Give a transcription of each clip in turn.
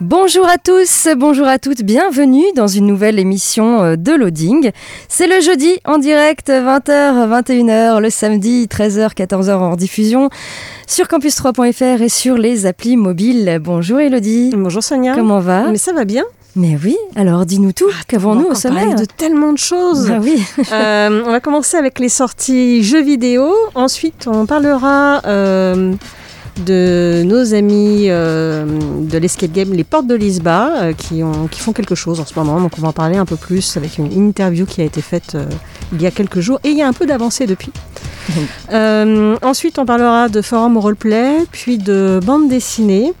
Bonjour à tous, bonjour à toutes, bienvenue dans une nouvelle émission de Loading. C'est le jeudi en direct 20h, 21h, le samedi 13h, 14h en diffusion sur campus3.fr et sur les applis mobiles. Bonjour Elodie. Bonjour Sonia. Comment va Mais ça va bien. Mais oui, alors dis-nous tout, ah, qu'avons-nous au sommaire de tellement de choses. Ah oui. euh, on va commencer avec les sorties jeux vidéo. Ensuite, on parlera euh, de nos amis euh, de l'escape game Les Portes de Lisba euh, qui, ont, qui font quelque chose en ce moment. Donc on va en parler un peu plus avec une interview qui a été faite euh, il y a quelques jours et il y a un peu d'avancée depuis. Ensuite on parlera de forum roleplay, puis de bande dessinée.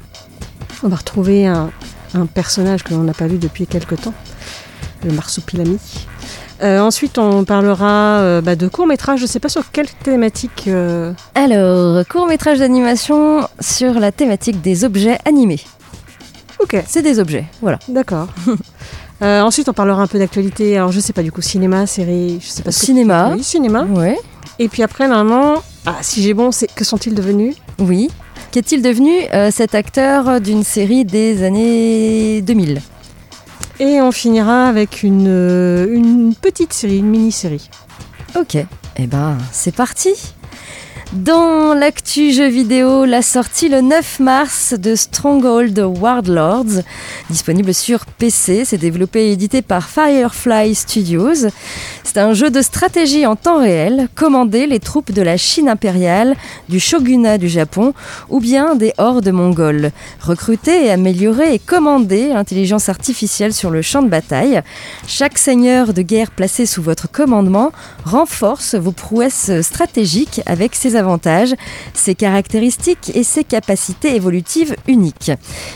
On va retrouver un, un personnage que l'on n'a pas vu depuis quelques temps, le marsupilami. Euh, ensuite, on parlera euh, bah, de court-métrage. Je ne sais pas sur quelle thématique. Euh... Alors, court-métrage d'animation sur la thématique des objets animés. Ok. C'est des objets, voilà. D'accord. Ensuite, on parlera un peu d'actualité. Alors, je sais pas du coup, cinéma, série, je sais pas. Cinéma. Oui, cinéma. Ouais. Et puis après, normalement, ah, si j'ai bon, c'est que sont-ils devenus? Oui. Qu'est-il devenu cet acteur d'une série des années 2000 Et on finira avec une, euh, une petite série, une mini-série. Ok, eh ben c'est parti dans l'actu jeu vidéo, la sortie le 9 mars de Stronghold Warlords, disponible sur PC. C'est développé et édité par Firefly Studios. C'est un jeu de stratégie en temps réel, commander les troupes de la Chine impériale, du shogunat du Japon ou bien des hordes mongoles. Recruter et améliorer et commander l'intelligence artificielle sur le champ de bataille. Chaque seigneur de guerre placé sous votre commandement renforce vos prouesses stratégiques avec ses avantages, ses caractéristiques et ses capacités évolutives uniques.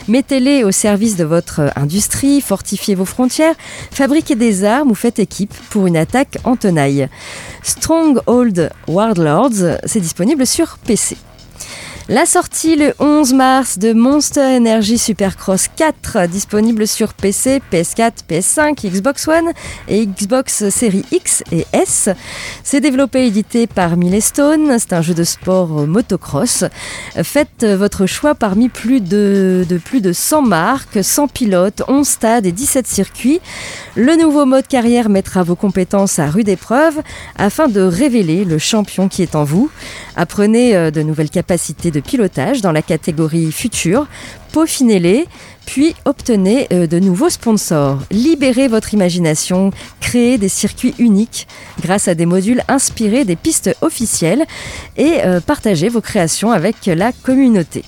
Mettez-les au service de votre industrie, fortifiez vos frontières, fabriquez des armes ou faites équipe pour une attaque en tenaille. Stronghold Warlords, c'est disponible sur PC. La sortie le 11 mars de Monster Energy Supercross 4, disponible sur PC, PS4, PS5, Xbox One et Xbox Series X et S. C'est développé et édité par Milestone. C'est un jeu de sport motocross. Faites votre choix parmi plus de, de plus de 100 marques, 100 pilotes, 11 stades et 17 circuits. Le nouveau mode carrière mettra vos compétences à rude épreuve afin de révéler le champion qui est en vous. Apprenez de nouvelles capacités de pilotage dans la catégorie future, peaufinez-les, puis obtenez de nouveaux sponsors. Libérez votre imagination, créez des circuits uniques grâce à des modules inspirés des pistes officielles et partagez vos créations avec la communauté.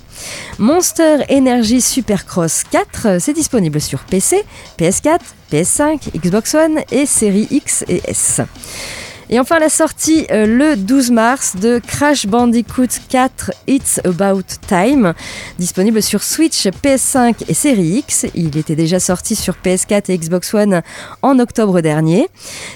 Monster Energy Supercross 4, c'est disponible sur PC, PS4, PS5, Xbox One et série X et S. Et enfin la sortie euh, le 12 mars de Crash Bandicoot 4 It's About Time, disponible sur Switch, PS5 et Série X. Il était déjà sorti sur PS4 et Xbox One en octobre dernier.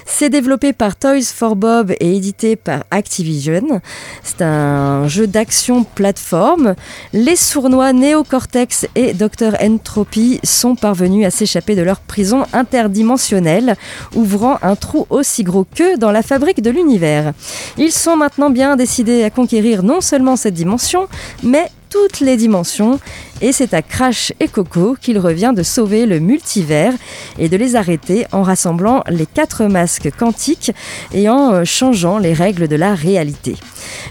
C'est développé par Toys for Bob et édité par Activision. C'est un jeu d'action plateforme. Les sournois Neocortex et Dr Entropy sont parvenus à s'échapper de leur prison interdimensionnelle, ouvrant un trou aussi gros que dans la fabrique de l'univers. Ils sont maintenant bien décidés à conquérir non seulement cette dimension, mais toutes les dimensions, et c'est à Crash et Coco qu'il revient de sauver le multivers et de les arrêter en rassemblant les quatre masques quantiques et en changeant les règles de la réalité.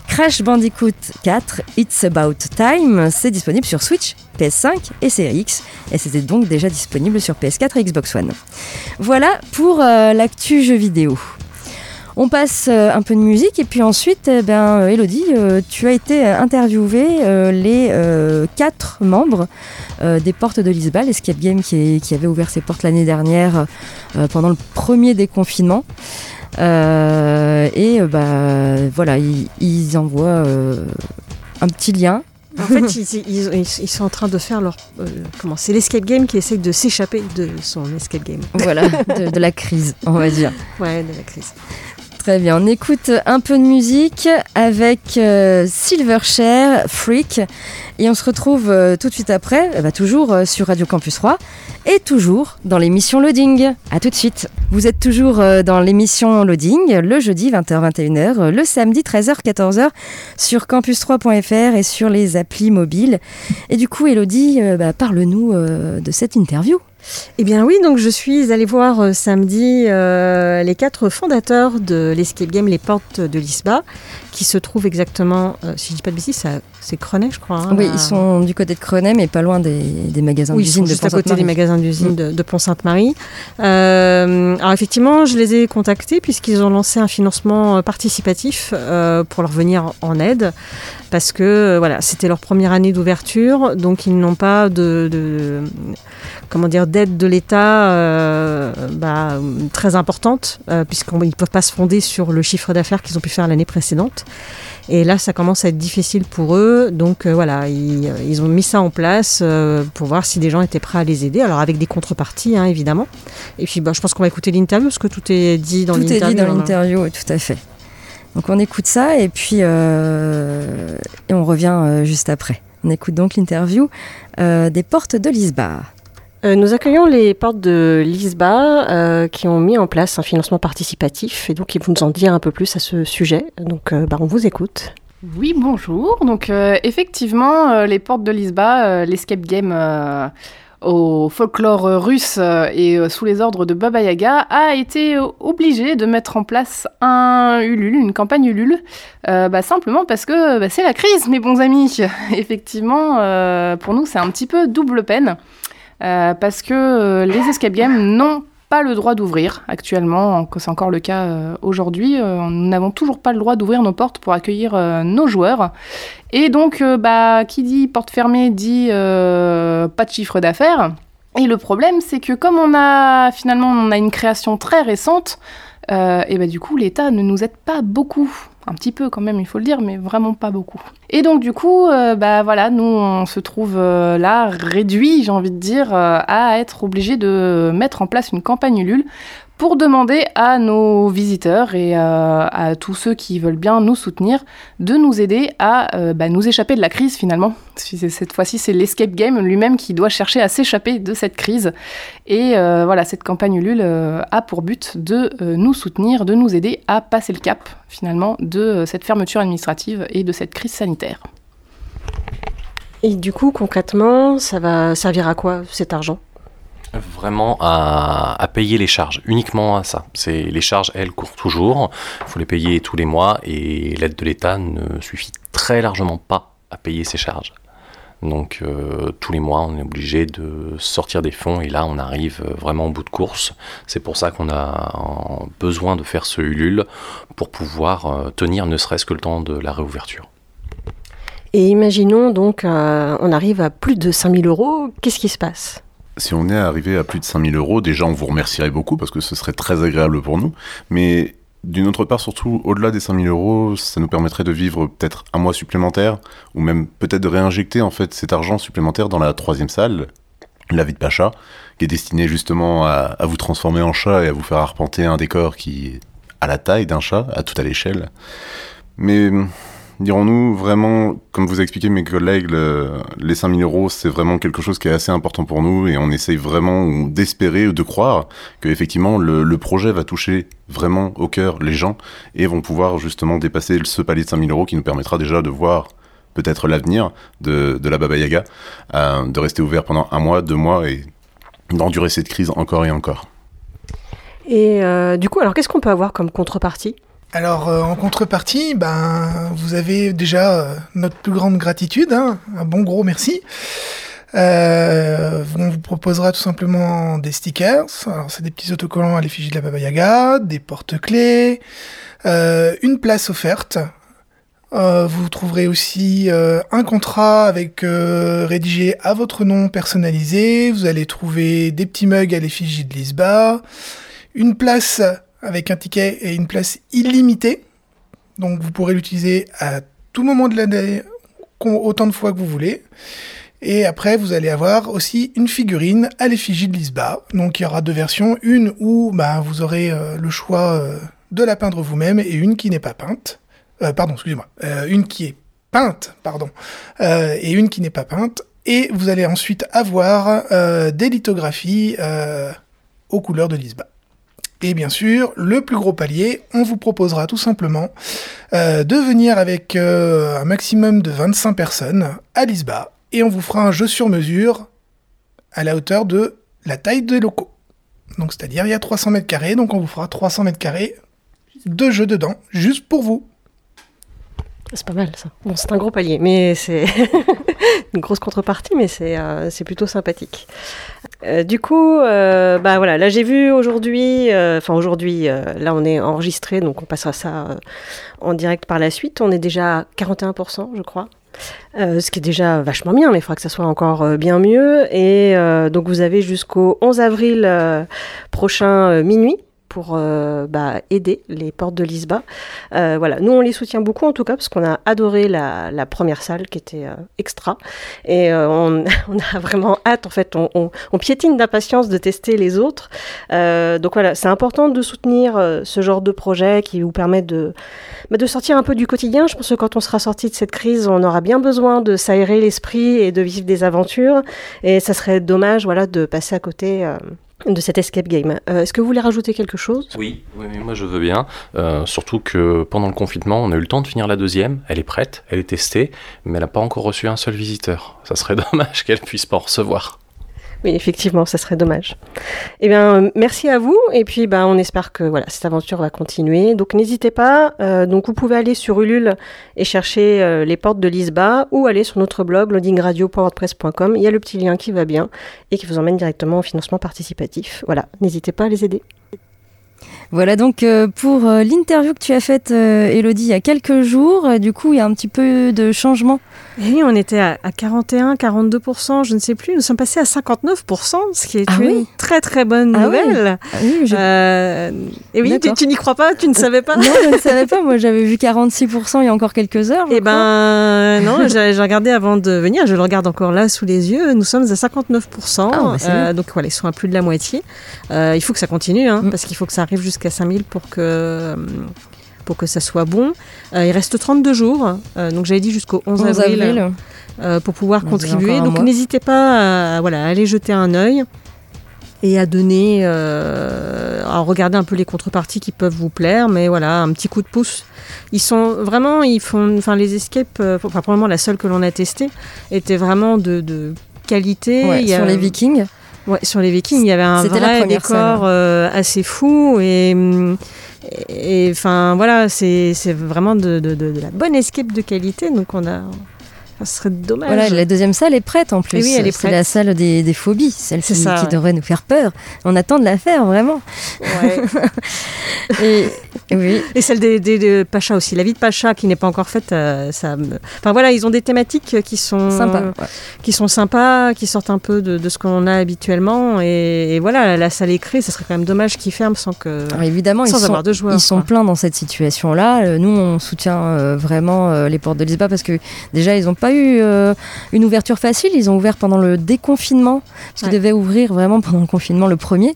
Crash Bandicoot 4 It's About Time, c'est disponible sur Switch, PS5 et Series X, et c'était donc déjà disponible sur PS4 et Xbox One. Voilà pour euh, l'actu jeu vidéo. On passe euh, un peu de musique et puis ensuite, eh ben, euh, Elodie, euh, tu as été interviewée les quatre membres des portes de Lisba, l'escape game qui, est- qui avait ouvert ses portes l'année dernière pendant le premier déconfinement. Euh, et bah, voilà, ils, ils envoient euh, un petit lien. En fait, ils, ils- ils- ils sont en train de faire leur. euh, comment C'est l'escape game qui essaye de s'échapper de son escape game. Voilà, de, de la crise, on va dire. Ouais, de la crise. Très bien, on écoute un peu de musique avec euh, Silverchair, Freak, et on se retrouve euh, tout de suite après, eh ben, toujours euh, sur Radio Campus 3, et toujours dans l'émission Loading. À tout de suite. Vous êtes toujours euh, dans l'émission Loading, le jeudi 20h-21h, euh, le samedi 13h-14h sur campus3.fr et sur les applis mobiles. Et du coup, Elodie, bah, parle-nous de cette interview. Eh bien oui, donc je suis allée voir euh, samedi euh, les quatre fondateurs de l'escape game Les Portes de l'ISBA, qui se trouvent exactement, euh, si je dis pas de bêtises, ça- c'est Crenay, je crois. hein, oui, là. ils sont du côté de Crenay, mais pas loin des, des magasins Oui, d'usine de juste à côté des Pont-Sainte-Marie. magasins d'usine Mm. de, de Pont-Sainte-Marie. Euh, alors effectivement, je les ai contactés puisqu'ils ont lancé un financement euh, participatif euh, pour leur venir en aide, parce que euh, voilà, c'était leur première année d'ouverture, donc ils n'ont pas de, de- comment dire d'aide de l'État bah, très importante, puisqu'ils ne peuvent pas se fonder sur le chiffre d'affaires qu'ils ont pu faire l'année précédente. Et là, ça commence à être difficile pour eux. Donc euh, voilà, ils, euh, ils ont mis ça en place euh, pour voir si des gens étaient prêts à les aider. Alors avec des contreparties, hein, évidemment. Et puis bah, je pense qu'on va écouter l'interview, parce que tout est dit dans Tout l'interview. est dit dans l'interview, oui, tout à fait. Donc on écoute ça et puis euh, et on revient euh, juste après. On écoute donc l'interview euh, des portes de Lisba. Euh, nous accueillons les portes de l'ISBA euh, qui ont mis en place un financement participatif et donc ils vont nous en dire un peu plus à ce sujet. Donc euh, bah, on vous écoute. Oui, bonjour. Donc euh, effectivement, euh, les portes de Lisba, euh, l'escape game au folklore russe et sous les ordres de Baba Yaga, a été obligé de mettre en place un Ulule, une campagne Ulule, bah, simplement parce que bah, c'est la crise, mes bons amis. effectivement, pour nous, c'est un petit peu double peine. Parce que les escape games n'ont pas le droit d'ouvrir actuellement, c'est encore le cas euh, aujourd'hui. Euh, nous n'avons toujours pas le droit d'ouvrir nos portes pour accueillir euh, nos joueurs. Et donc, bah, qui dit porte fermée dit pas de chiffre d'affaires. Et le problème, c'est que comme on a finalement on a une création très récente, et bah, du coup l'État ne nous aide pas beaucoup. Un petit peu quand même, il faut le dire, mais vraiment pas beaucoup. Et donc du coup, euh, bah voilà, nous on se trouve euh, là réduit, j'ai envie de dire, euh, à être obligé de mettre en place une campagne Ulule pour demander à nos visiteurs et euh, à tous ceux qui veulent bien nous soutenir de nous aider à euh, bah, nous échapper de la crise finalement. Cette fois-ci, c'est l'escape game lui-même qui doit chercher à s'échapper de cette crise. Et euh, voilà, cette campagne Ulule a pour but de nous soutenir, de nous aider à passer le cap finalement de cette fermeture administrative et de cette crise sanitaire. Et du coup, concrètement, ça va servir à quoi cet argent? Vraiment à, payer les charges, uniquement à ça. C'est les charges, elles courent toujours. Il faut les payer tous les mois et l'aide de l'État ne suffit très largement pas à payer ces charges. Donc euh, tous les mois, on est obligé de sortir des fonds et là, on arrive vraiment au bout de course. C'est pour ça qu'on a euh, besoin de faire ce Ulule pour pouvoir euh, tenir ne serait-ce que le temps de la réouverture. Et imaginons donc, euh, on arrive à plus de 5000 euros, qu'est-ce qui se passe? Si on est arrivé à plus de 5000 euros, déjà on vous remercierait beaucoup parce que ce serait très agréable pour nous. Mais d'une autre part, surtout au-delà des 5000 euros, ça nous permettrait de vivre peut-être un mois supplémentaire ou même peut-être de réinjecter en fait cet argent supplémentaire dans la troisième salle, la vie de Pacha, qui est destinée justement à, vous transformer en chat et à vous faire arpenter un décor qui est à la taille d'un chat, à tout à l'échelle. Mais dirons-nous vraiment, comme vous a expliqué mes collègues, le- les 5000 euros, c'est vraiment quelque chose qui est assez important pour nous et on essaye vraiment d'espérer ou de croire que effectivement le, projet va toucher vraiment au cœur les gens et vont pouvoir justement dépasser ce palier de 5000 euros qui nous permettra déjà de voir peut-être l'avenir de, de la Baba Yaga, euh, de rester ouvert pendant un mois, deux mois et d'endurer cette crise encore et encore. Et euh, du coup, alors qu'est-ce qu'on peut avoir comme contrepartie? Alors, euh, en contrepartie, ben, vous avez déjà euh, notre plus grande gratitude, hein, un bon gros merci. Euh, on vous proposera tout simplement des stickers. Alors, c'est des petits autocollants à l'effigie de la Baba Yaga, des porte-clés, une place offerte. Vous trouverez aussi un contrat avec rédigé à votre nom personnalisé. Vous allez trouver des petits mugs à l'effigie de Lisba, une place avec un ticket et une place illimitée. Donc vous pourrez l'utiliser à tout moment de l'année, autant de fois que vous voulez. Et après, vous allez avoir aussi une figurine à l'effigie de Lisba. Donc il y aura deux versions, une où bah, vous aurez euh, le choix euh, de la peindre vous-même et une qui n'est pas peinte. Euh, pardon, excusez-moi. Une qui est peinte, pardon, et une qui n'est pas peinte. Et vous allez ensuite avoir des lithographies aux couleurs de Lisba. Et bien sûr, le plus gros palier, on vous proposera tout simplement euh, de venir avec euh, un maximum de 25 personnes à Lisba et on vous fera un jeu sur mesure à la hauteur de la taille des locaux. Donc c'est-à-dire il y a 300 mètres carrés, donc on vous fera 300 mètres carrés de jeux dedans, juste pour vous. C'est pas mal ça. Bon, c'est un gros palier, mais c'est une grosse contrepartie, mais c'est euh, c'est plutôt sympathique. Euh, du coup, euh, bah voilà, là j'ai vu aujourd'hui, euh, enfin aujourd'hui, euh, là on est enregistré, donc on passera ça euh, en direct par la suite. On est déjà à 41%, je crois. Euh, ce qui est déjà vachement bien, mais il faudra que ça soit encore bien mieux. Et donc vous avez jusqu'au 11 avril prochain minuit pour euh, bah, aider les portes de l'ISBA. Euh, voilà, nous on les soutient beaucoup en tout cas parce qu'on a adoré la, première salle qui était euh, extra et on, a vraiment hâte en fait, on, on, piétine d'impatience de tester les autres. Donc voilà, c'est important de soutenir ce genre de projet qui vous permet de, bah, de sortir un peu du quotidien. Je pense que quand on sera sorti de cette crise, on aura bien besoin de s'aérer l'esprit et de vivre des aventures et ça serait dommage voilà, de passer à côté. De cet escape game. Euh, Est-ce que vous voulez rajouter quelque chose? Oui, oui, moi je veux bien. Euh, surtout que pendant le confinement, on a eu le temps de finir la deuxième. Elle est prête, elle est testée, mais elle n'a pas encore reçu un seul visiteur. Ça serait dommage qu'elle puisse pas en recevoir. Oui, effectivement, ça serait dommage. Eh bien, merci à vous. Et puis, ben, on espère que voilà, cette aventure va continuer. Donc, n'hésitez pas. Euh, donc, vous pouvez aller sur Ulule et chercher euh, les portes de Lisba ou aller sur notre blog loadingradio.wordpress.com. Il y a le petit lien qui va bien et qui vous emmène directement au financement participatif. Voilà, n'hésitez pas à les aider. Voilà donc euh, pour euh, l'interview que tu as faite, euh, Elodie, il y a quelques jours. Du coup, il y a un petit peu de changement. Et oui, on était à, à 41, 42%, je ne sais plus. Nous sommes passés à 59%, ce qui est Ah une oui. très très bonne Ah oui. nouvelle. Ah oui, je- Euh, et oui, tu, n'y crois pas Tu ne savais pas Non, je ne savais pas. Moi, j'avais vu 46% il y a encore quelques heures. Eh ben non, j'ai regardé avant de venir, je le regarde encore là sous les yeux, nous sommes à 59%, Ah, bah, euh, donc voilà, ils sont à plus de la moitié. Euh, il faut que ça continue, hein, Mm. parce qu'il faut que ça arrive jusqu'à 5000 pour que, pour que ça soit bon. Euh, il reste 32 jours, euh, donc j'avais dit jusqu'au 11, 11 avril, avril. euh, pour pouvoir On contribuer. Donc n'hésitez pas à, voilà, à aller jeter un œil et à donner, à regarder un peu les contreparties qui peuvent vous plaire, mais voilà, un petit coup de pouce. Ils sont vraiment, ils font, enfin les escapes, enfin probablement la seule que l'on a testée, était vraiment de, de qualité. Ouais, Il y a- sur les Vikings. Ouais, sur les Vikings, il y avait un vrai décor euh, assez fou et enfin voilà, c'est vraiment de, de, de, de la bonne escape de qualité, donc on a, ce serait dommage. Voilà, la deuxième salle est prête en plus. Et oui, elle est C'est la salle des, des phobies, celle qui, ça, qui ouais. devrait nous faire peur. On attend de la faire, vraiment. Ouais. Et oui, Et celle des, des, des Pacha aussi. La vie de Pacha qui n'est pas encore faite, euh, ça Enfin voilà, ils ont des thématiques qui sont sympa. ouais. qui sont sympas, qui sortent un peu de, de ce qu'on a habituellement. Et, et voilà, la salle est créée, ça serait quand même dommage qu'ils ferment sans que Alors évidemment, sans ils sont, avoir de joueurs. ils sont pleins dans cette situation-là. Euh, Nous, on soutient euh, vraiment les portes de Lisba parce que déjà, ils n'ont pas eu euh, une ouverture facile. Ils ont ouvert pendant le déconfinement, parce qu'ils Ouais. devaient ouvrir vraiment pendant le confinement le premier.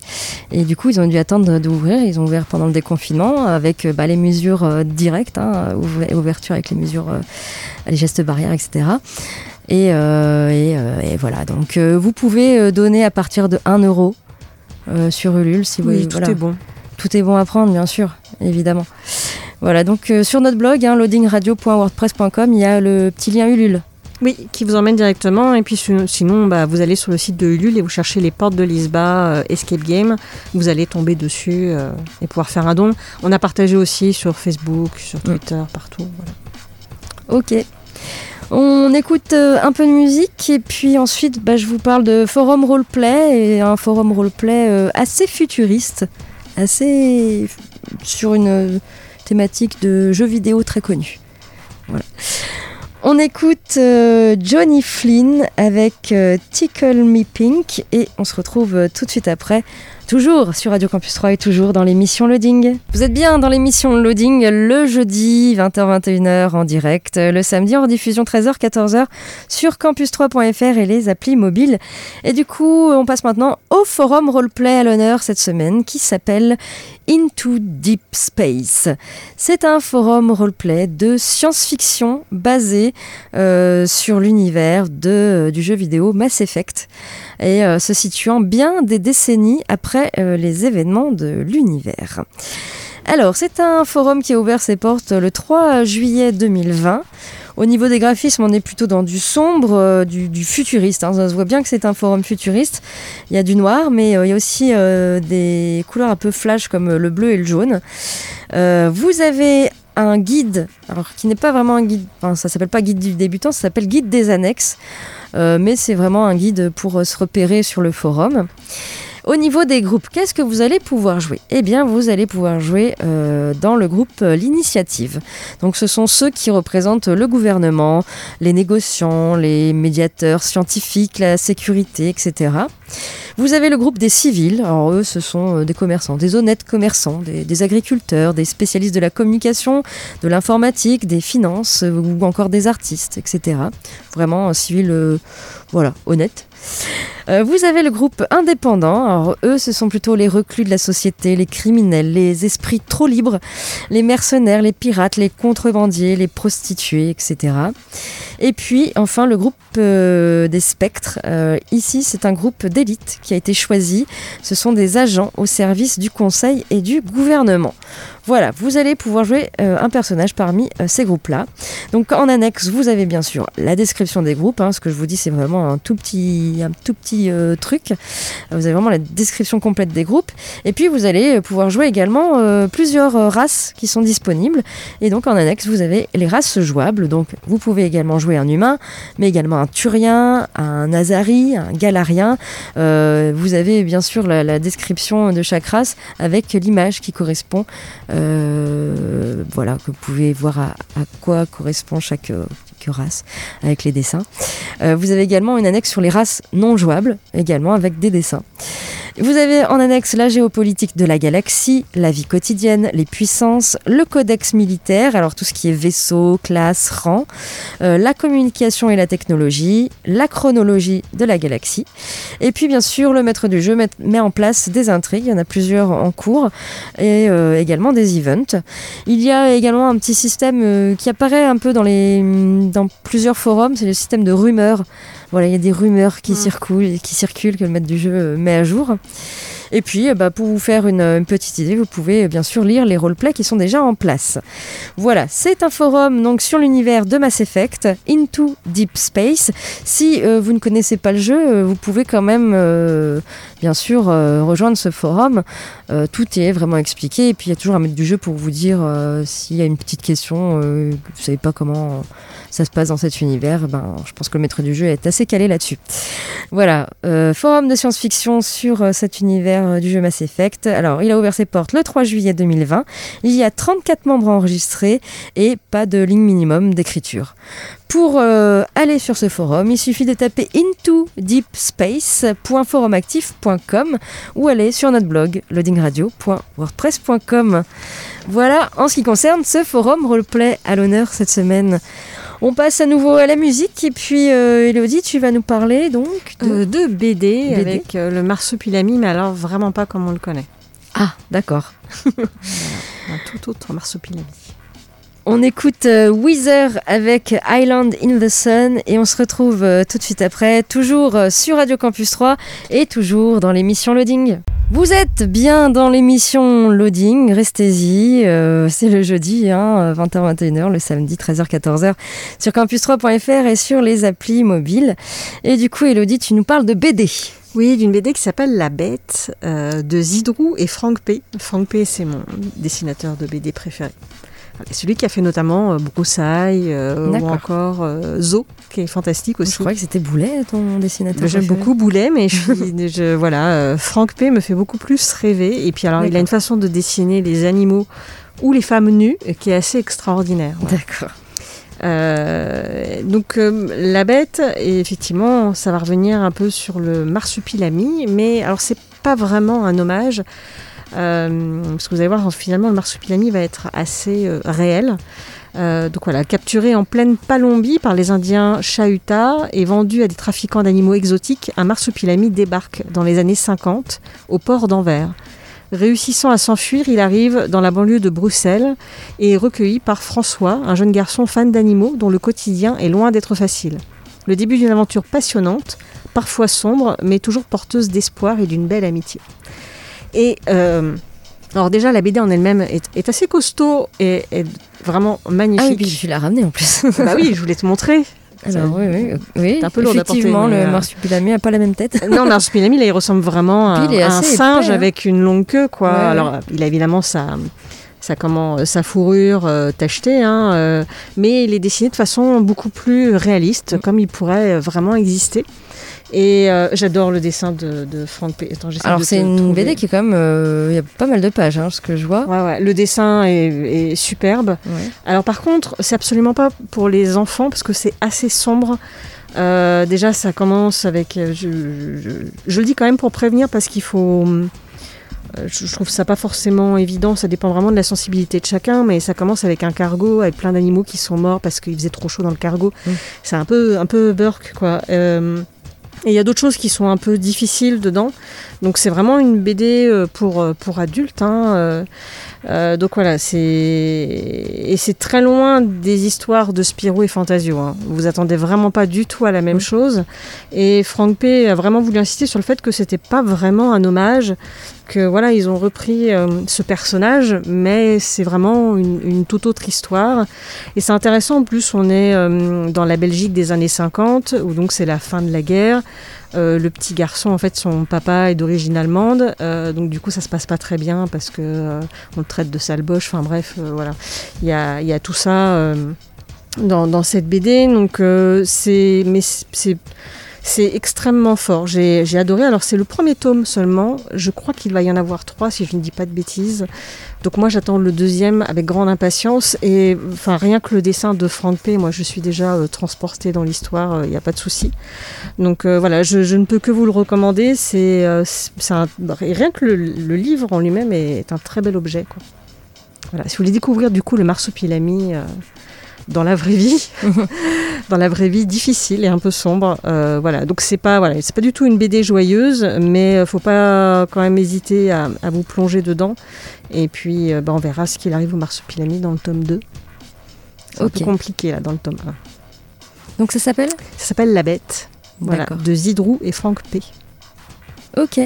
Et du coup, ils ont dû attendre d'ouvrir. Ils ont ouvert pendant le déconfinement avec euh, bah, les mesures euh, directes, hein, ouver- ouverture avec les mesures, les gestes barrières, etc. Et, et, et voilà, donc vous pouvez donner à partir de 1 euro sur Ulule si vous Oui, tout voilà. est bon. Tout est bon à prendre, bien sûr, évidemment. Voilà, donc euh, sur notre blog, hein, loadingradio.wordpress.com, il y a le petit lien Ulule. Oui, qui vous emmène directement. Et puis si- sinon, bah, vous allez sur le site de Ulule et vous cherchez les portes de Lisba euh, Escape Game. Vous allez tomber dessus euh, et pouvoir faire un don. On a partagé aussi sur Facebook, sur Twitter, partout. Voilà. Ok. On écoute euh, un peu de musique et puis ensuite bah, je vous parle de forum roleplay et un forum roleplay assez futuriste, assez sur une thématique de jeux vidéo très connue. On écoute euh, Johnny Flynn avec euh, Tickle Me Pink et on se retrouve euh, tout de suite après Toujours sur Radio Campus 3 et toujours dans l'émission Loading. Vous êtes bien dans l'émission Loading le jeudi 20h-21h en direct, le samedi en diffusion 13h-14h sur campus3.fr et les applis mobiles. Et du coup, on passe maintenant au forum roleplay à l'honneur cette semaine qui s'appelle Into Deep Space. C'est un forum roleplay de science-fiction basé euh, sur l'univers du jeu vidéo Mass Effect et euh, se situant bien des décennies après euh, les événements de l'univers. Alors, c'est un forum qui a ouvert ses portes le 3 juillet 2020. Au niveau des graphismes, on est plutôt dans du sombre, euh, du, futuriste. Hein. Ça se voit bien que c'est un forum futuriste. Il y a du noir, mais euh, il y a aussi euh, des couleurs un peu flash comme le bleu et le jaune. vous avez un guide, alors qui n'est pas vraiment un guide, enfin, ça s'appelle pas guide du débutant, ça s'appelle guide des annexes, mais c'est vraiment un guide pour se repérer sur le forum. Au niveau des groupes, qu'est-ce que vous allez pouvoir jouer? Eh bien, vous allez pouvoir jouer euh, dans le groupe euh, L'Initiative. Donc, ce sont ceux qui représentent le gouvernement, les négociants, les médiateurs scientifiques, la sécurité, etc. Vous avez le groupe des civils. Alors, eux, ce sont euh, des commerçants, des honnêtes commerçants, des, agriculteurs, des spécialistes de la communication, de l'informatique, des finances ou encore des artistes, etc. Vraiment, un civil, euh, voilà, honnête. Euh, vous avez le groupe indépendant. Alors, eux, ce sont plutôt les reclus de la société, les criminels, les esprits trop libres, les mercenaires, les pirates, les contrebandiers, les prostituées, etc. Et puis, enfin, le groupe euh, des spectres. Euh, ici, c'est un groupe d'élite qui a été choisi. Ce sont des agents au service du conseil et du gouvernement. Voilà, vous allez pouvoir jouer euh, un personnage parmi euh, ces groupes-là. Donc en annexe, vous avez bien sûr la description des groupes. Hein, ce que je vous dis, c'est vraiment un tout petit, euh, truc. Vous avez vraiment la description complète des groupes. Et puis vous allez pouvoir jouer également plusieurs races qui sont disponibles. Et donc en annexe, vous avez les races jouables. Donc vous pouvez également jouer un humain, mais également un turien, un azari, un galarien. Vous avez bien sûr la, description de chaque race avec l'image qui correspond. Voilà, que vous pouvez voir à, quoi correspond chaque, chaque, race avec les dessins. Euh, vous avez également une annexe sur les races non jouables, également avec des dessins. Vous avez en annexe la géopolitique de la galaxie, la vie quotidienne, les puissances, le codex militaire, alors tout ce qui est vaisseau, classe, rang, euh, la communication et la technologie, la chronologie de la galaxie. Et puis bien sûr, le maître du jeu met, en place des intrigues, il y en a plusieurs en cours, et euh, également des events. Il y a également un petit système euh, qui apparaît un peu dans plusieurs forums, c'est le système de rumeurs. Voilà, il y a des rumeurs qui, mmh. circulent, qui circulent que le maître du jeu met à jour. Et puis, bah, pour vous faire une, une, petite idée, vous pouvez bien sûr lire les roleplays qui sont déjà en place. Voilà, c'est un forum donc sur l'univers de Mass Effect, Into Deep Space. Si euh, vous ne connaissez pas le jeu, vous pouvez quand même, euh, bien sûr, euh, rejoindre ce forum. tout est vraiment expliqué. Et puis, il y a toujours un maître du jeu pour vous dire s'il y a une petite question, vous ne savez pas comment ça se passe dans cet univers. Ben, je pense que le maître du jeu est assez calé là-dessus. Voilà, forum de science-fiction sur cet univers du jeu Mass Effect. Alors, il a ouvert ses portes le 3 juillet 2020. Il y a 34 membres enregistrés et pas de ligne minimum d'écriture. Pour euh, aller sur ce forum, il suffit de taper intodeepspace.forumactif.com ou aller sur notre blog loadingradio.wordpress.com. Voilà en ce qui concerne ce forum roleplay à l'honneur cette semaine. On passe à nouveau à la musique et puis euh, Elodie, tu vas nous parler donc de, euh, de BD, BD, avec le marsupilami, mais alors vraiment pas comme on le connaît. Ah, d'accord. un tout autre marsupilami. On écoute euh, Weezer avec Island in the Sun et on se retrouve euh, tout de suite après, toujours euh, sur Radio Campus 3 et toujours dans l'émission Loading. Vous êtes bien dans l'émission Loading, restez-y, c'est le jeudi, hein, 20h-21h, le samedi 13h-14h sur campus3.fr et sur les applis mobiles. Et du coup, Elodie, tu nous parles de BD. Oui, d'une BD qui s'appelle La Bête de Zidrou et Franck P. Franck P, c'est mon dessinateur de BD préféré. Celui qui a fait notamment euh, Broussailles euh, ou encore euh, Zo, qui est fantastique aussi. Je croyais que c'était Boulet, ton dessinateur. J'aime beaucoup Boulet, mais je, voilà, euh, Franck P me fait beaucoup plus rêver. Et puis alors, il a une façon de dessiner les animaux ou les femmes nues qui est assez extraordinaire. ouais. D'accord. Euh, donc euh, la bête, et effectivement, ça va revenir un peu sur le marsupilami, mais alors c'est pas vraiment un hommage, parce que vous allez voir, finalement, le marsupilami va être assez euh, réel. Euh, donc voilà, capturé en pleine Palombie par les Indiens Chahuta et vendu à des trafiquants d'animaux exotiques, un marsupilami débarque dans les années 50 au port d'Anvers. Réussissant à s'enfuir, il arrive dans la banlieue de Bruxelles et est recueilli par François, un jeune garçon fan d'animaux dont le quotidien est loin d'être facile. Le début d'une aventure passionnante, parfois sombre, mais toujours porteuse d'espoir et d'une belle amitié. Et euh, alors déjà, la BD en elle-même est, est assez costaud et est vraiment Ah oui, magnifique. puis tu l'as ramené en plus. bah oui, je voulais te montrer. Alors oui, oui, oui. C'est un peu lourd Effectivement, le euh, marsupilami n'a pas la même tête. Non, le marsupilami, là, il ressemble vraiment à, Puis il est à un singe épais, hein. avec une longue queue, quoi. Ouais, ouais. Alors, il a évidemment sa, sa, comment, sa fourrure euh, tachetée, hein, euh, mais il est dessiné de façon beaucoup plus réaliste, Mm. comme il pourrait euh, vraiment exister. Et euh, j'adore le dessin de, de Franck P. Attends, Alors c'est une trouver. BD qui est quand même, euh, il y a pas mal de pages, hein, ce que je vois. Ouais, ouais, le dessin est, est superbe. Ouais. Alors par contre, c'est absolument pas pour les enfants parce que c'est assez sombre. Euh, déjà, ça commence avec. euh, Je, je- je le dis quand même pour prévenir parce qu'il faut. Euh, Je je trouve ça pas forcément évident, ça dépend vraiment de la sensibilité de chacun, mais ça commence avec un cargo, avec plein d'animaux qui sont morts parce qu'il faisait trop chaud dans le cargo. Mm. C'est un peu, un peu burk, quoi. Euh, et il y a d'autres choses qui sont un peu difficiles dedans. Donc c'est vraiment une BD euh, pour, pour adultes. hein, euh, donc voilà, c'est et c'est très loin des histoires de Spirou et Fantasio. Hein. Vous attendez vraiment pas du tout à la même chose. Et Frank P a vraiment voulu insister sur le fait que c'était pas vraiment un hommage, que voilà ils ont repris euh, ce personnage, mais c'est vraiment une, une toute autre histoire. Et c'est intéressant en plus, on est euh, dans la Belgique des années 50, où donc c'est la fin de la guerre. Euh, le petit garçon, en fait, son papa est d'origine allemande, euh, donc du coup, ça se passe pas très bien parce que euh, on le traite de sale boche. Enfin bref, voilà, il y a, tout ça dans, cette BD. Donc c'est c'est extrêmement fort. J'ai adoré. Alors c'est le premier tome seulement. Je crois qu'il va y en avoir trois si je ne dis pas de bêtises. Donc moi j'attends le deuxième avec grande impatience. Et rien que le dessin de Frank P. Moi je suis déjà euh, transportée dans l'histoire. Il n'y a pas de souci. Donc euh, voilà, je, ne peux que vous le recommander. C'est euh, rien que le, livre en lui-même est un très bel objet. Voilà, si vous voulez découvrir du coup le marsupilami euh, dans la vraie vie, dans la vraie vie difficile et un peu sombre, euh, voilà. Donc c'est pas voilà, c'est pas du tout une BD joyeuse, mais euh, faut pas quand même hésiter à, à vous plonger dedans. Et puis euh, bah, on verra ce qu'il arrive au marsupilami dans le tome 2. C'est un peu compliqué là dans le tome 1. Donc ça s'appelle? Ça s'appelle La Bête. Voilà, de Zidrou et Franck P. Ok.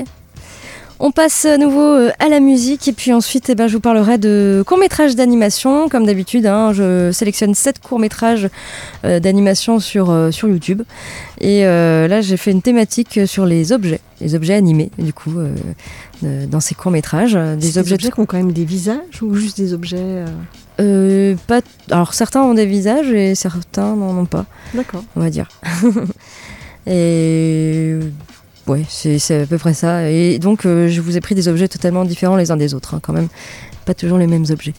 On passe à nouveau euh, à la musique et puis ensuite eh ben, je vous parlerai de courts-métrages d'animation. Comme d'habitude, hein, je sélectionne 7 courts-métrages euh, d'animation sur, euh, sur YouTube. Et euh, là, j'ai fait une thématique sur les objets, les objets animés, du coup, dans ces courts-métrages. Des Des objets, objets qui ont quand même des visages ou juste des objets Euh, pas... Alors certains ont des visages et certains n'en ont pas, D'accord. on va dire. et ouais, c'est à peu près ça. Et donc euh, je vous ai pris des objets totalement différents les uns des autres, hein, quand même. Pas toujours les mêmes objets.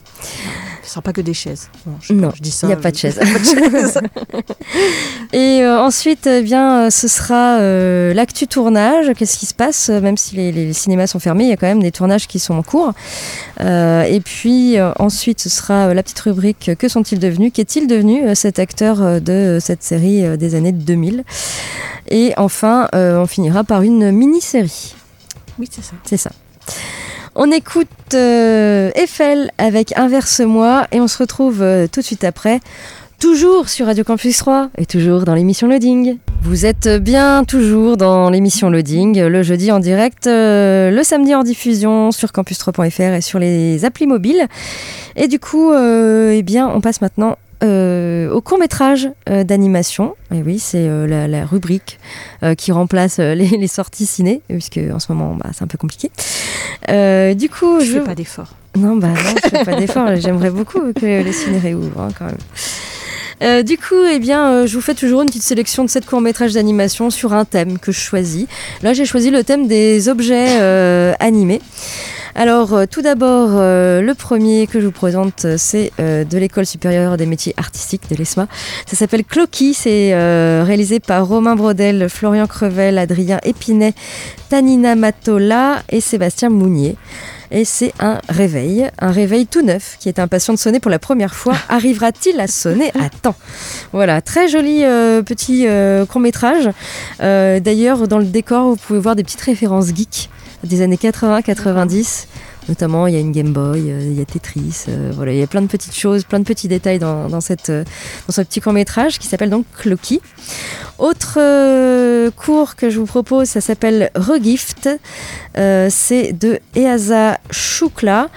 Ce sera pas que des chaises. Non, je, Non, pas, je dis ça. il n'y a pas de je- chaise. pas de chaise. Et euh, ensuite, eh bien, euh, ce sera euh, l'actu tournage. Qu'est-ce qui se passe Même si les, les cinémas sont fermés, il y a quand même des tournages qui sont en cours. Euh, et puis euh, ensuite, ce sera euh, la petite rubrique Que sont-ils devenus? Qu'est-il devenu euh, cet acteur euh, de cette série euh, des années 2000 Et enfin, euh, on finira par une mini-série. oui, c'est ça. C'est ça. On écoute euh, Eiffel avec Inverse-moi et on se retrouve euh, tout de suite après, toujours sur Radio Campus 3 et toujours dans l'émission Loading. Vous êtes bien toujours dans l'émission Loading, le jeudi en direct, euh, le samedi en diffusion sur campus3.fr et sur les applis mobiles. Et du coup, eh bien, on passe maintenant euh, au court métrage euh, d'animation. Et oui, c'est euh, la, la rubrique qui remplace les, les sorties ciné, puisque en ce moment, bah, c'est un peu compliqué. Du coup, Je je fais pas d'effort. non, bah non, je fais pas d'effort. J'aimerais beaucoup que les ciné réouvrent hein, quand même. Du coup, eh bien, je vous fais toujours une petite sélection de sept courts-métrages d'animation sur un thème que je choisis. Là, j'ai choisi le thème des objets animés. Alors, euh, tout d'abord, euh, le premier que je vous présente, euh, c'est euh, de l'École supérieure des métiers artistiques de l'ESMA. Ça s'appelle Clocky, c'est euh, réalisé par Romain Brodel, Florian Crevel, Adrien Épinay, Tanina Matola et Sébastien Mounier. Et c'est un réveil, un réveil tout neuf qui est impatient de sonner pour la première fois. Arrivera-t-il à sonner à temps? Voilà, très joli euh, petit euh, court métrage. Euh, D'ailleurs, dans le décor, vous pouvez voir des petites références geeks des années 80-90. Notamment, il y a une Game Boy, euh, il y a Tetris, euh, voilà, il y a plein de petites choses, plein de petits détails dans, dans, cette, euh, dans ce petit court métrage qui s'appelle donc Clocky. Autre cours que je vous propose, ça s'appelle Regift. Euh, c'est de Easa Choukla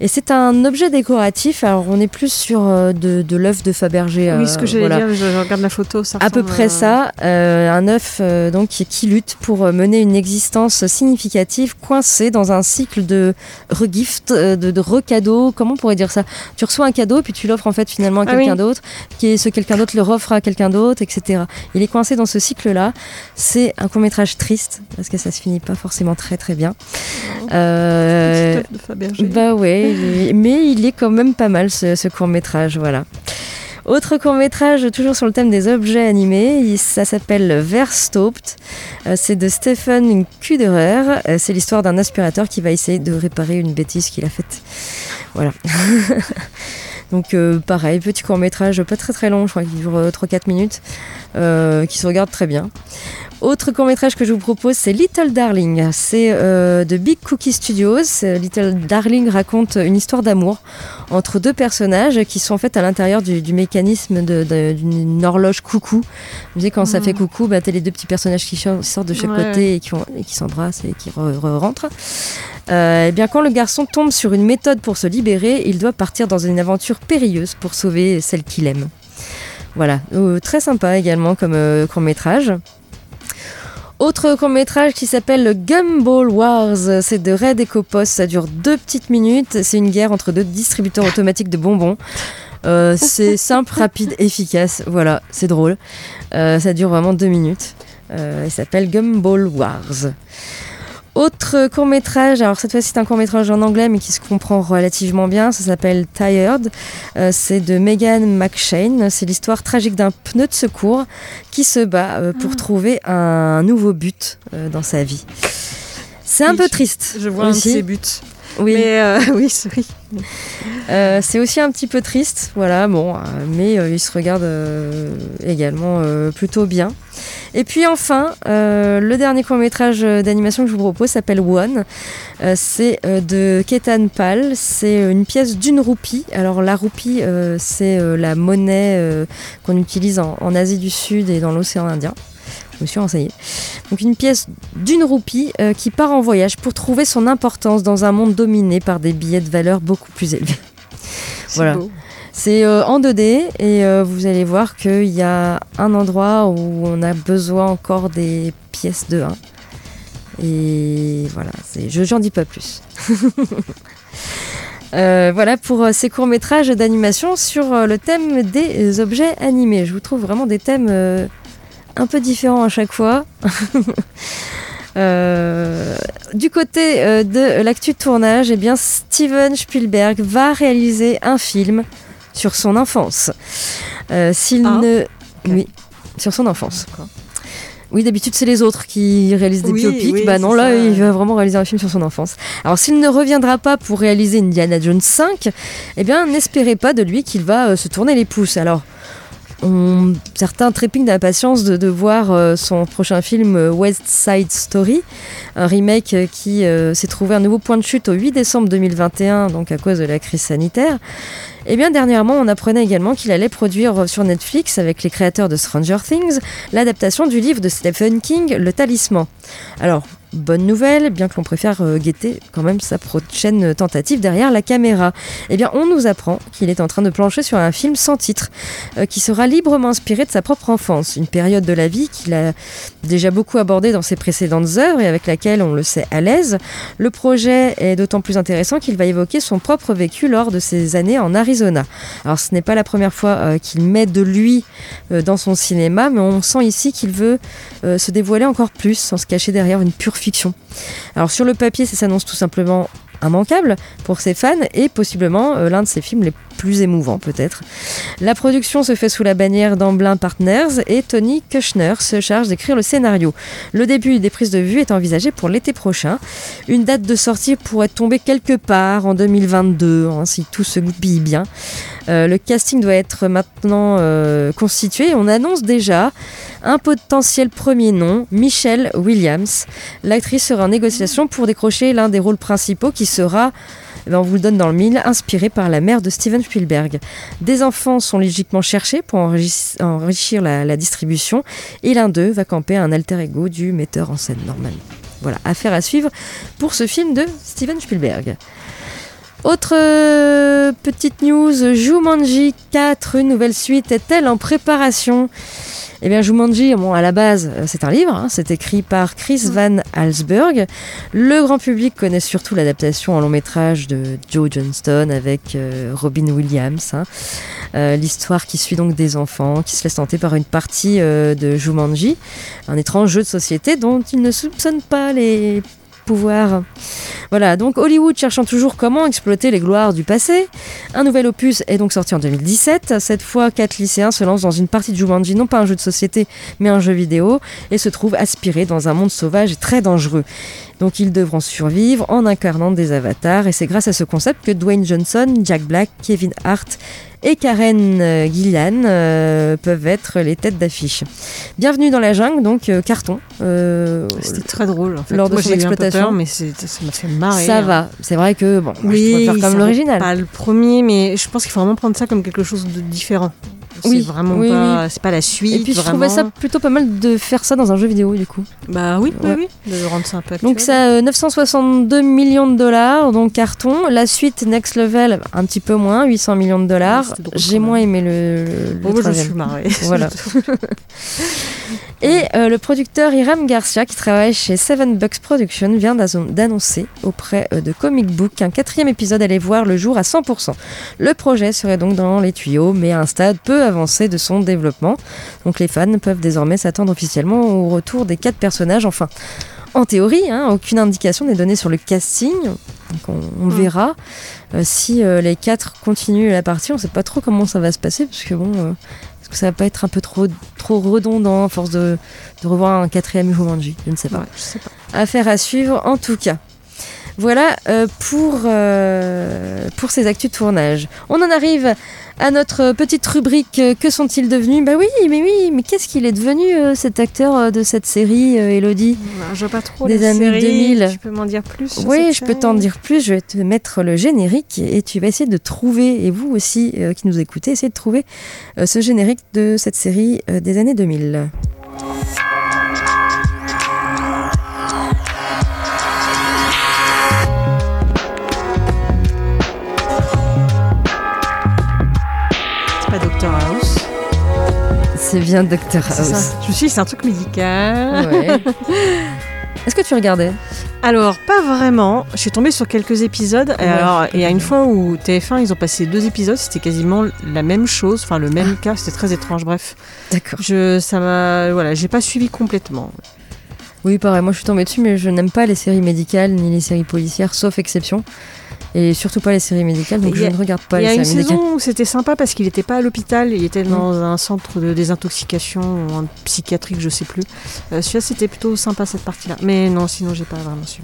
et c'est un objet décoratif. Alors, on est plus sur euh, de, de l'œuf de Fabergé. oui, ce que j'allais voilà. dire, je, je regarde la photo. Ça À peu près à- ça, un œuf donc qui, qui lutte pour mener une existence significative coincé dans un cycle de regift, euh, de, de recadeau. Comment on pourrait dire ça? Tu reçois un cadeau puis tu l'offres en fait finalement à Ah quelqu'un oui. d'autre, qui est ce quelqu'un d'autre le offre à quelqu'un d'autre, etc. Il est coincé dans ce cycle-là. C'est un court métrage triste parce que ça se finit pas forcément très très bien. Euh, de Fabergé. bah ouais, mais il est quand même pas mal ce, ce court métrage, voilà. Autre court métrage, toujours sur le thème des objets animés, ça s'appelle Verstaupt. Euh, c'est de Stephen Kuderer. Euh, c'est l'histoire d'un aspirateur qui va essayer de réparer une bêtise qu'il a faite. Voilà. Donc euh, pareil, petit court métrage, pas très très long, je crois qu'il dure euh, 3-4 minutes, euh, qui se regarde très bien. Autre court métrage que je vous propose, c'est Little Darling. C'est euh, de Big Cookie Studios. Euh, Little Darling raconte une histoire d'amour entre deux personnages qui sont en fait à l'intérieur du, du mécanisme d'une horloge coucou. Vous savez, quand ça fait coucou, bah, t'as les deux petites personnages qui sortent de chaque Ouais, côté et qui, ont- et qui s'embrassent et qui re- re- rentrent. Euh, eh bien, quand le garçon tombe sur une méthode pour se libérer, il doit partir dans une aventure périlleuse pour sauver celle qu'il aime. Voilà, Euh, très sympa également comme euh, court métrage. Autre court métrage qui s'appelle Gumball Wars, c'est de Red Ecopos, ça dure deux petites minutes, c'est une guerre entre deux distributeurs automatiques de bonbons. Euh, c'est simple, rapide, efficace, voilà, c'est drôle. Ça dure vraiment deux minutes. Il s'appelle Gumball Wars. Autre court métrage, alors cette fois-ci c'est un court métrage en anglais mais qui se comprend relativement bien, ça s'appelle Tired. Euh, c'est de Megan McShane. C'est l'histoire tragique d'un pneu de secours qui se bat euh, pour trouver un nouveau but euh, dans sa vie. C'est un peu triste. Je vois un de aussi. ses buts. Oui. Mais euh, oui. Euh, c'est aussi un petit peu triste, voilà, bon, euh, mais euh, il se regarde également plutôt bien. Et puis enfin, le dernier court métrage d'animation que je vous propose s'appelle One. C'est de Ketan Pal. C'est une pièce d'une roupie. Alors la roupie, c'est la monnaie qu'on utilise en, en Asie du Sud et dans l'océan Indien. Je me suis renseignée. Donc une pièce d'une roupie euh, qui part en voyage pour trouver son importance dans un monde dominé par des billets de valeur beaucoup plus élevés. Voilà. beau. C'est euh, en 2D et euh, vous allez voir qu'il y a un endroit où on a besoin encore des pièces de 1. Et voilà, je j'en dis pas plus. Euh, voilà pour ces courts-métrages d'animation sur le thème des objets animés. Je vous trouve vraiment des thèmes euh, un peu différents à chaque fois. Euh, du côté euh, de l'actu de tournage, eh bien Steven Spielberg va réaliser un film sur son enfance. Euh, S'il Ah. ne, oui, sur son enfance. Oui, d'habitude c'est les autres qui réalisent des Oui, biopics. oui, bah non, là ça. il va vraiment réaliser un film sur son enfance. Alors s'il ne reviendra pas pour réaliser Indiana Jones 5, eh bien n'espérez pas de lui qu'il va se tourner les pouces. Alors certains trépignent d'impatience de, voir euh, son prochain film euh, West Side Story, un remake euh, qui s'est trouvé un nouveau point de chute au 8 décembre 2021, donc à cause de la crise sanitaire. Et bien dernièrement, on apprenait également qu'il allait produire sur Netflix, avec les créateurs de Stranger Things, l'adaptation du livre de Stephen King, Le Talisman. Alors, bonne nouvelle, bien que l'on préfère euh, guetter quand même sa prochaine tentative derrière la caméra. Eh bien, on nous apprend qu'il est en train de plancher sur un film sans titre, euh, qui sera librement inspiré de sa propre enfance, une période de la vie qu'il a déjà beaucoup abordée dans ses précédentes œuvres et avec laquelle on le sait à l'aise. Le projet est d'autant plus intéressant qu'il va évoquer son propre vécu lors de ses années en Arizona. Alors, ce n'est pas la première fois euh, qu'il met de lui dans son cinéma, mais on sent ici qu'il veut se dévoiler encore plus sans se cacher derrière une pure fiction. Alors sur le papier, ça s'annonce tout simplement immanquable pour ses fans et possiblement euh, l'un de ses films les plus émouvants peut-être. La production se fait sous la bannière d'Amblin Partners et Tony Kushner se charge d'écrire le scénario. Le début des prises de vue est envisagé pour l'été prochain. Une date de sortie pourrait tomber quelque part en 2022 hein, si tout se goupille bien. Euh, le casting doit être maintenant euh, constitué. On annonce déjà un potentiel premier nom, Michelle Williams. L'actrice sera en négociation pour décrocher l'un des rôles principaux qui sera on vous le donne dans le mille, inspiré par la mère de Steven Spielberg. Des enfants sont logiquement cherchés pour enrichir, la, la distribution et l'un d'eux va camper un alter ego du metteur en scène normalement. Voilà, affaire à suivre pour ce film de Steven Spielberg. Autre euh, petite news, Jumanji 4, une nouvelle suite est-elle en préparation? Eh bien, Jumanji, bon, à la base, euh, c'est un livre, hein, c'est écrit par Chris Van Allsburg. Le grand public connaît surtout l'adaptation en long métrage de Joe Johnston avec euh, Robin Williams. hein. Euh, L'histoire qui suit donc des enfants qui se laissent tenter par une partie euh, de Jumanji, un étrange jeu de société dont ils ne soupçonnent pas les Voilà, donc Hollywood cherchant toujours comment exploiter les gloires du passé. Un nouvel opus est donc sorti en 2017. Cette fois, quatre lycéens se lancent dans une partie de Jumanji, non pas un jeu de société, mais un jeu vidéo, et se trouvent aspirés dans un monde sauvage et très dangereux. Donc ils devront survivre en incarnant des avatars, et c'est grâce à ce concept que Dwayne Johnson, Jack Black, Kevin Hart et Karen euh, Gillan euh, peuvent être les têtes d'affiche. Bienvenue dans la jungle, donc euh, carton. euh, C'était très drôle en fait. Lors de son j'ai eu un peu exploitation. peur, mais ça m'a fait marrer. Ça hein. va, c'est vrai que bon, moi, je Oui, préfère comme l'original. Pas le premier, mais je pense qu'il faut vraiment prendre ça comme quelque chose de différent. Oui, vraiment oui, pas, oui. c'est pas la suite. Et puis je vraiment. trouvais ça plutôt pas mal de faire ça dans un jeu vidéo du coup. Bah oui, Ouais. oui, oui, de rendre ça un peu actuel. Donc 962 millions de dollars, donc carton. La suite Next Level, un petit peu moins, 800 millions de dollars. J'ai moins aimé le, le, Bon, je suis marrée. Voilà. Et euh, le producteur Hiram Garcia, qui travaille chez Seven Bucks Production, vient d'annon- d'annoncer auprès euh, de Comic Book qu'un quatrième épisode allait voir le jour à 100%. Le projet serait donc dans les tuyaux, mais à un stade peu avancé de son développement. Donc les fans peuvent désormais s'attendre officiellement au retour des quatre personnages. Enfin, en théorie, hein, aucune indication n'est donnée sur le casting. Donc on, on verra Euh, si euh, les quatre continuent la partie. On ne sait pas trop comment ça va se passer, parce que bon, euh, est-ce que ça va pas être un peu trop, trop redondant à force de, de revoir un quatrième Jumanji Je ne sais pas. Ouais, je sais pas. Affaire à suivre en tout cas. Voilà pour, pour ces actus de tournage. On en arrive à notre petite rubrique euh, Que sont-ils devenus? Bah oui, mais oui, mais qu'est-ce qu'il est devenu euh, cet acteur euh, de cette série, euh, Elodie? Bah, je vois pas trop Des la années série. 2000. Tu peux m'en dire plus Oui, je peux t'en dire plus. Je vais te mettre le générique et tu vas essayer de trouver, et vous aussi euh, qui nous écoutez, essayez de trouver ce générique de cette série des années 2000. C'est bien C'est House. Je me suis dit, c'est un truc médical. Ouais. Est-ce que tu regardais? Alors, pas vraiment. Je suis tombée sur quelques épisodes. Et alors, il y a une fois où TF1, ils ont passé deux épisodes. C'était quasiment la même chose. Enfin, le même cas. C'était très étrange. Bref. D'accord. Je, ça m'a, voilà, j'ai pas suivi complètement. Oui, pareil, moi je suis tombée dessus, mais je n'aime pas les séries médicales ni les séries policières, sauf exception. Et surtout pas les séries médicales, donc a- je ne regarde pas Il y les a une séries médicales. saison où c'était sympa parce qu'il n'était pas à l'hôpital, il était dans un centre de désintoxication ou un psychiatrique, je sais plus. Euh, Celui-là, c'était plutôt sympa cette partie-là. Mais non, sinon, j'ai pas vraiment su.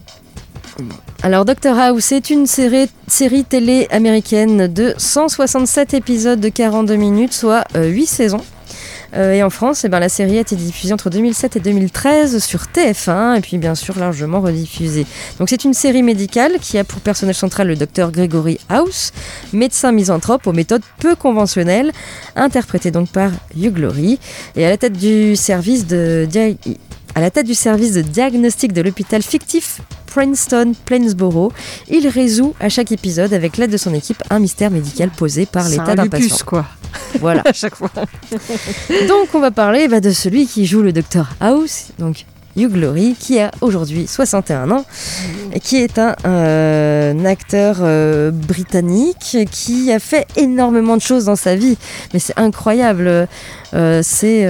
Alors Doctor House est une série, série télé américaine de 167 épisodes de 42 minutes, soit 8 saisons. Euh, et en France, eh ben, la série a été diffusée entre 2007 et 2013 sur TF1 et puis bien sûr largement rediffusée. Donc c'est une série médicale qui a pour personnage central le docteur Gregory House, médecin misanthrope aux méthodes peu conventionnelles, interprété donc par Hugh Laurie. Et à la tête du service de dia- à la tête du service de diagnostic de l'hôpital fictif Princeton Plainsboro. Il résout à chaque épisode, avec l'aide de son équipe, un mystère médical posé par l'état un d'un patient. quoi. Voilà. à chaque fois. Donc on va parler bah, de celui qui joue le Dr House, donc Hugh Laurie, qui a aujourd'hui 61 ans, et qui est un, euh, un acteur euh, britannique qui a fait énormément de choses dans sa vie. Mais c'est incroyable, Euh, c'est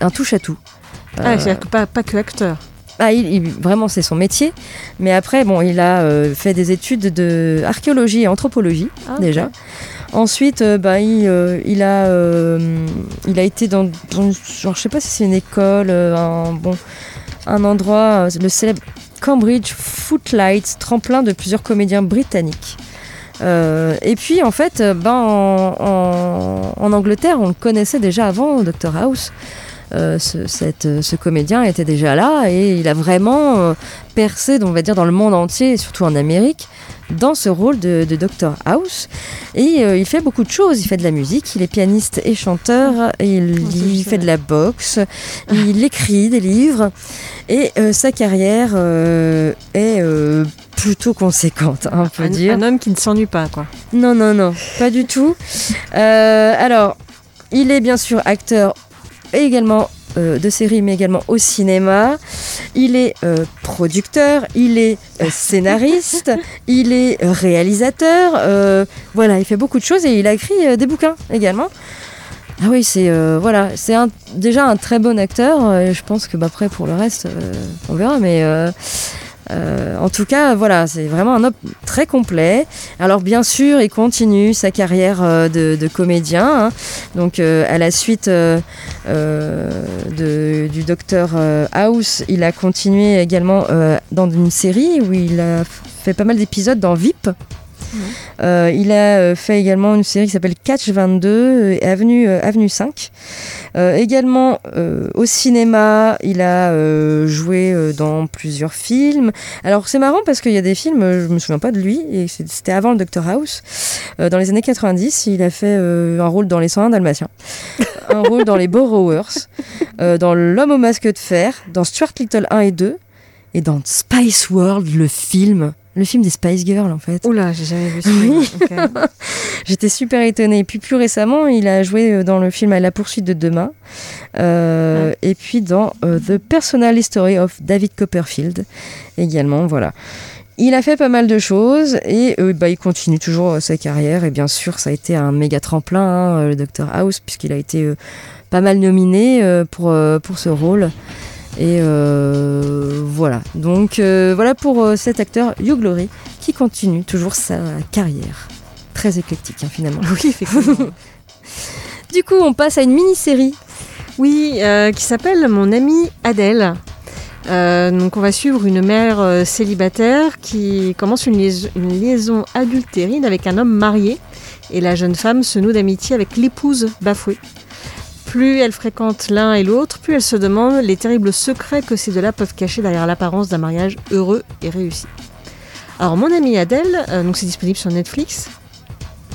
un touche-à-tout. Ah, Euh, c'est-à-dire que pas, pas que acteur. ah, il, il- vraiment, c'est son métier. Mais après, bon, il a euh, fait des études de archéologie et anthropologie Ah, déjà. Ensuite, euh, bah, il, euh, il a, euh, il a été dans, dans- genre, je sais pas si c'est une école, euh, un bon, un endroit, euh, le célèbre Cambridge Footlights, tremplin de plusieurs comédiens britanniques. Euh, et puis en fait, euh, ben, en, en- en Angleterre, on le connaissait déjà avant, Dr House. Euh, ce, cette- euh, ce comédien était déjà là et il a vraiment euh, percé, on va dire, dans le monde entier, et surtout en Amérique, dans ce rôle de, de Dr House. Et euh, il fait beaucoup de choses. Il fait de la musique, il est pianiste et chanteur, il, il fait de la boxe, il écrit des livres. Et sa carrière est plutôt conséquente, hein, on peut Un, dire. un homme qui ne s'ennuie pas, quoi. Non, non, non, pas du tout. Alors, il est bien sûr acteur et également euh, de séries, mais également au cinéma. Il est euh, producteur, il est euh, scénariste, il est réalisateur. voilà, il fait beaucoup de choses et il a écrit des bouquins également. Ah oui, c'est voilà, c'est déjà un très bon acteur. je pense que bah, après pour le reste, on verra. Mais euh, en tout cas, voilà, c'est vraiment un homme très complet. Alors bien sûr, il continue sa carrière euh, de, comédien. hein. Donc euh, à la suite du docteur House, il a continué également dans une série où il a fait pas mal d'épisodes dans VIP. Euh, il a euh, fait également une série qui s'appelle Catch 22 et Avenue, euh, Avenue 5. Euh, également au cinéma, il a joué dans plusieurs films. Alors c'est marrant parce qu'il y a des films, je me souviens pas de lui, et c'était avant le Dr House. Dans les années 90, il a fait un rôle dans Les 101 Dalmatiens, un rôle dans Les Borrowers, dans L'homme au masque de fer, dans Stuart Little 1 et 2, et dans Spice World, le film. Le film des Spice Girls, en fait. Oula, j'ai jamais vu ça. Oui. Ok. J'étais super étonnée. Et puis plus récemment, il a joué euh, dans le film À la poursuite de demain. Euh, Et puis dans euh, The Personal History of David Copperfield également. Voilà. Il a fait pas mal de choses et euh, bah, il continue toujours sa carrière. Et bien sûr, ça a été un méga tremplin, hein, le Dr House, puisqu'il a été pas mal nominé pour, pour ce rôle. Et euh, voilà. Donc euh, voilà pour euh, cet acteur Hugh Laurie qui continue toujours sa carrière. Très éclectique hein, finalement. Oui, effectivement. Du coup, on passe à une mini-série. Oui, euh, qui s'appelle Mon amie Adèle. Donc on va suivre une mère célibataire qui commence une, liaison- une liaison adultérine avec un homme marié et la jeune femme se noue d'amitié avec l'épouse bafouée. Plus elle fréquente l'un et l'autre, plus elle se demande les terribles secrets que ces deux-là peuvent cacher derrière l'apparence d'un mariage heureux et réussi. Alors mon amie Adèle, euh, donc c'est disponible sur Netflix.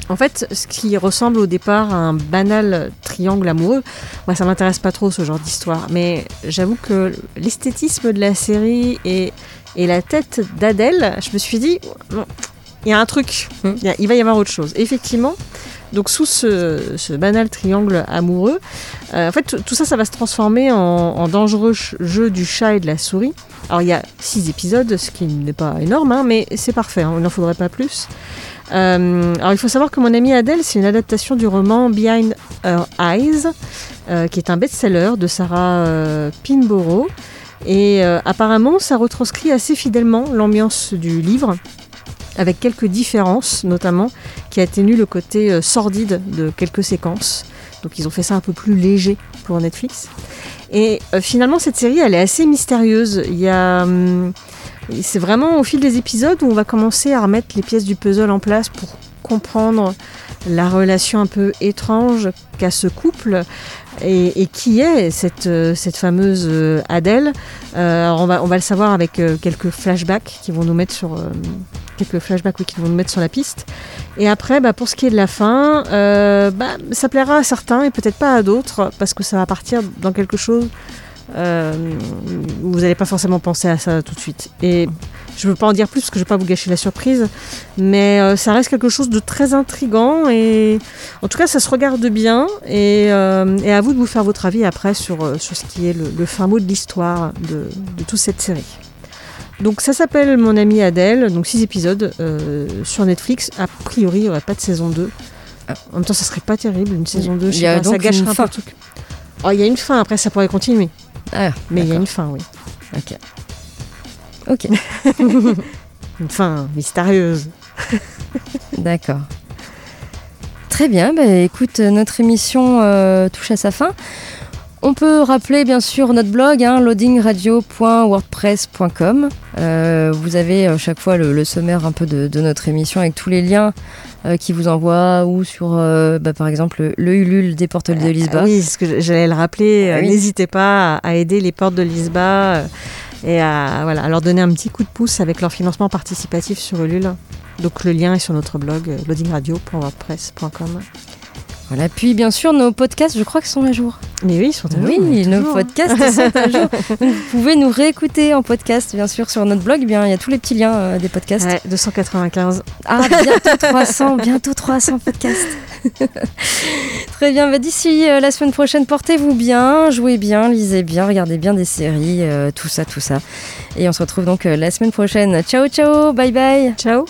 En fait, ce qui ressemble au départ à un banal triangle amoureux, moi ça m'intéresse pas trop ce genre d'histoire, mais j'avoue que l'esthétisme de la série et, et la tête d'Adèle, je me suis dit, il y a un truc, il, a- il va y avoir autre chose. Effectivement, donc sous ce, banal triangle amoureux, euh, en fait tout- ça, ça va se transformer en, dangereux jeu du chat et de la souris. Alors il y a six épisodes, ce qui n'est pas énorme, hein, mais c'est parfait, hein, il n'en faudrait pas plus. Euh, alors il faut savoir que mon amie Adèle, c'est une adaptation du roman Behind Her Eyes, euh, qui est un best-seller de Sarah Pinborough. Et apparemment, ça retranscrit assez fidèlement l'ambiance du livre, avec quelques différences, notamment qui atténuent le côté euh, sordide de quelques séquences. Donc ils ont fait ça un peu plus léger pour Netflix. Et euh, finalement, cette série, elle est assez mystérieuse. Il y a... hum, c'est vraiment au fil des épisodes où on va commencer à remettre les pièces du puzzle en place pour comprendre la relation un peu étrange qu'a ce couple et, qui est cette, euh, cette fameuse Adèle. On, va, on va le savoir avec quelques flashbacks qui vont nous mettre sur quelques flashbacks oui, qui vont nous mettre sur la piste. Et après, bah, pour ce qui est de la fin, euh, bah, ça plaira à certains et peut-être pas à d'autres parce que ça va partir dans quelque chose euh, vous n'allez pas forcément penser à ça tout de suite. Et je ne veux pas en dire plus parce que je ne veux pas vous gâcher la surprise, mais euh, ça reste quelque chose de très intrigant et en tout cas ça se regarde bien et, à vous de vous faire votre avis après sur, ce qui est le, fin mot de l'histoire de toute cette série. Donc ça s'appelle Mon ami Adèle, donc 6 épisodes euh, sur Netflix. A priori, il n'y aurait pas de saison 2. En même temps, ça serait pas terrible, une saison 2. je Il y sais a pas, ça gâcherait un peu le truc. Oh, il y a une fin, après ça pourrait continuer. Ah, Mais il y a une fin, oui. Ok. Ok. Une fin mystérieuse. D'accord. Très bien, bah, écoute, notre émission euh, touche à sa fin. On peut rappeler bien sûr notre blog, hein, loadingradio.wordpress.com. Euh, vous avez euh, chaque fois le, le sommaire un peu de, de notre émission avec tous les liens euh, qui vous envoient ou sur, euh, bah, par exemple, le Ulule des portes de Lisbonne. Ah oui, ce que j'allais le rappeler. Ah oui. N'hésitez pas à, aider les portes de Lisba et à, voilà, à leur donner un petit coup de pouce avec leur financement participatif sur Ulule. Donc le lien est sur notre blog loadingradio.wordpress.com. Voilà, puis bien sûr nos podcasts, je crois qu'ils sont à jour. Mais oui, ils sont à jour. Oui, nos toujours. podcasts sont à jour. Donc, vous pouvez nous réécouter en podcast, bien sûr, sur notre blog. Eh Bien, il y a tous les petits liens euh, des podcasts. Ouais, 295. Ah, bientôt 300, bientôt 300 podcasts. Très bien, bah, d'ici euh, la semaine prochaine, portez-vous bien, jouez bien, lisez bien, regardez bien des séries, euh, tout ça, tout ça. Et on se retrouve donc la semaine prochaine. Ciao, ciao, bye bye. Ciao.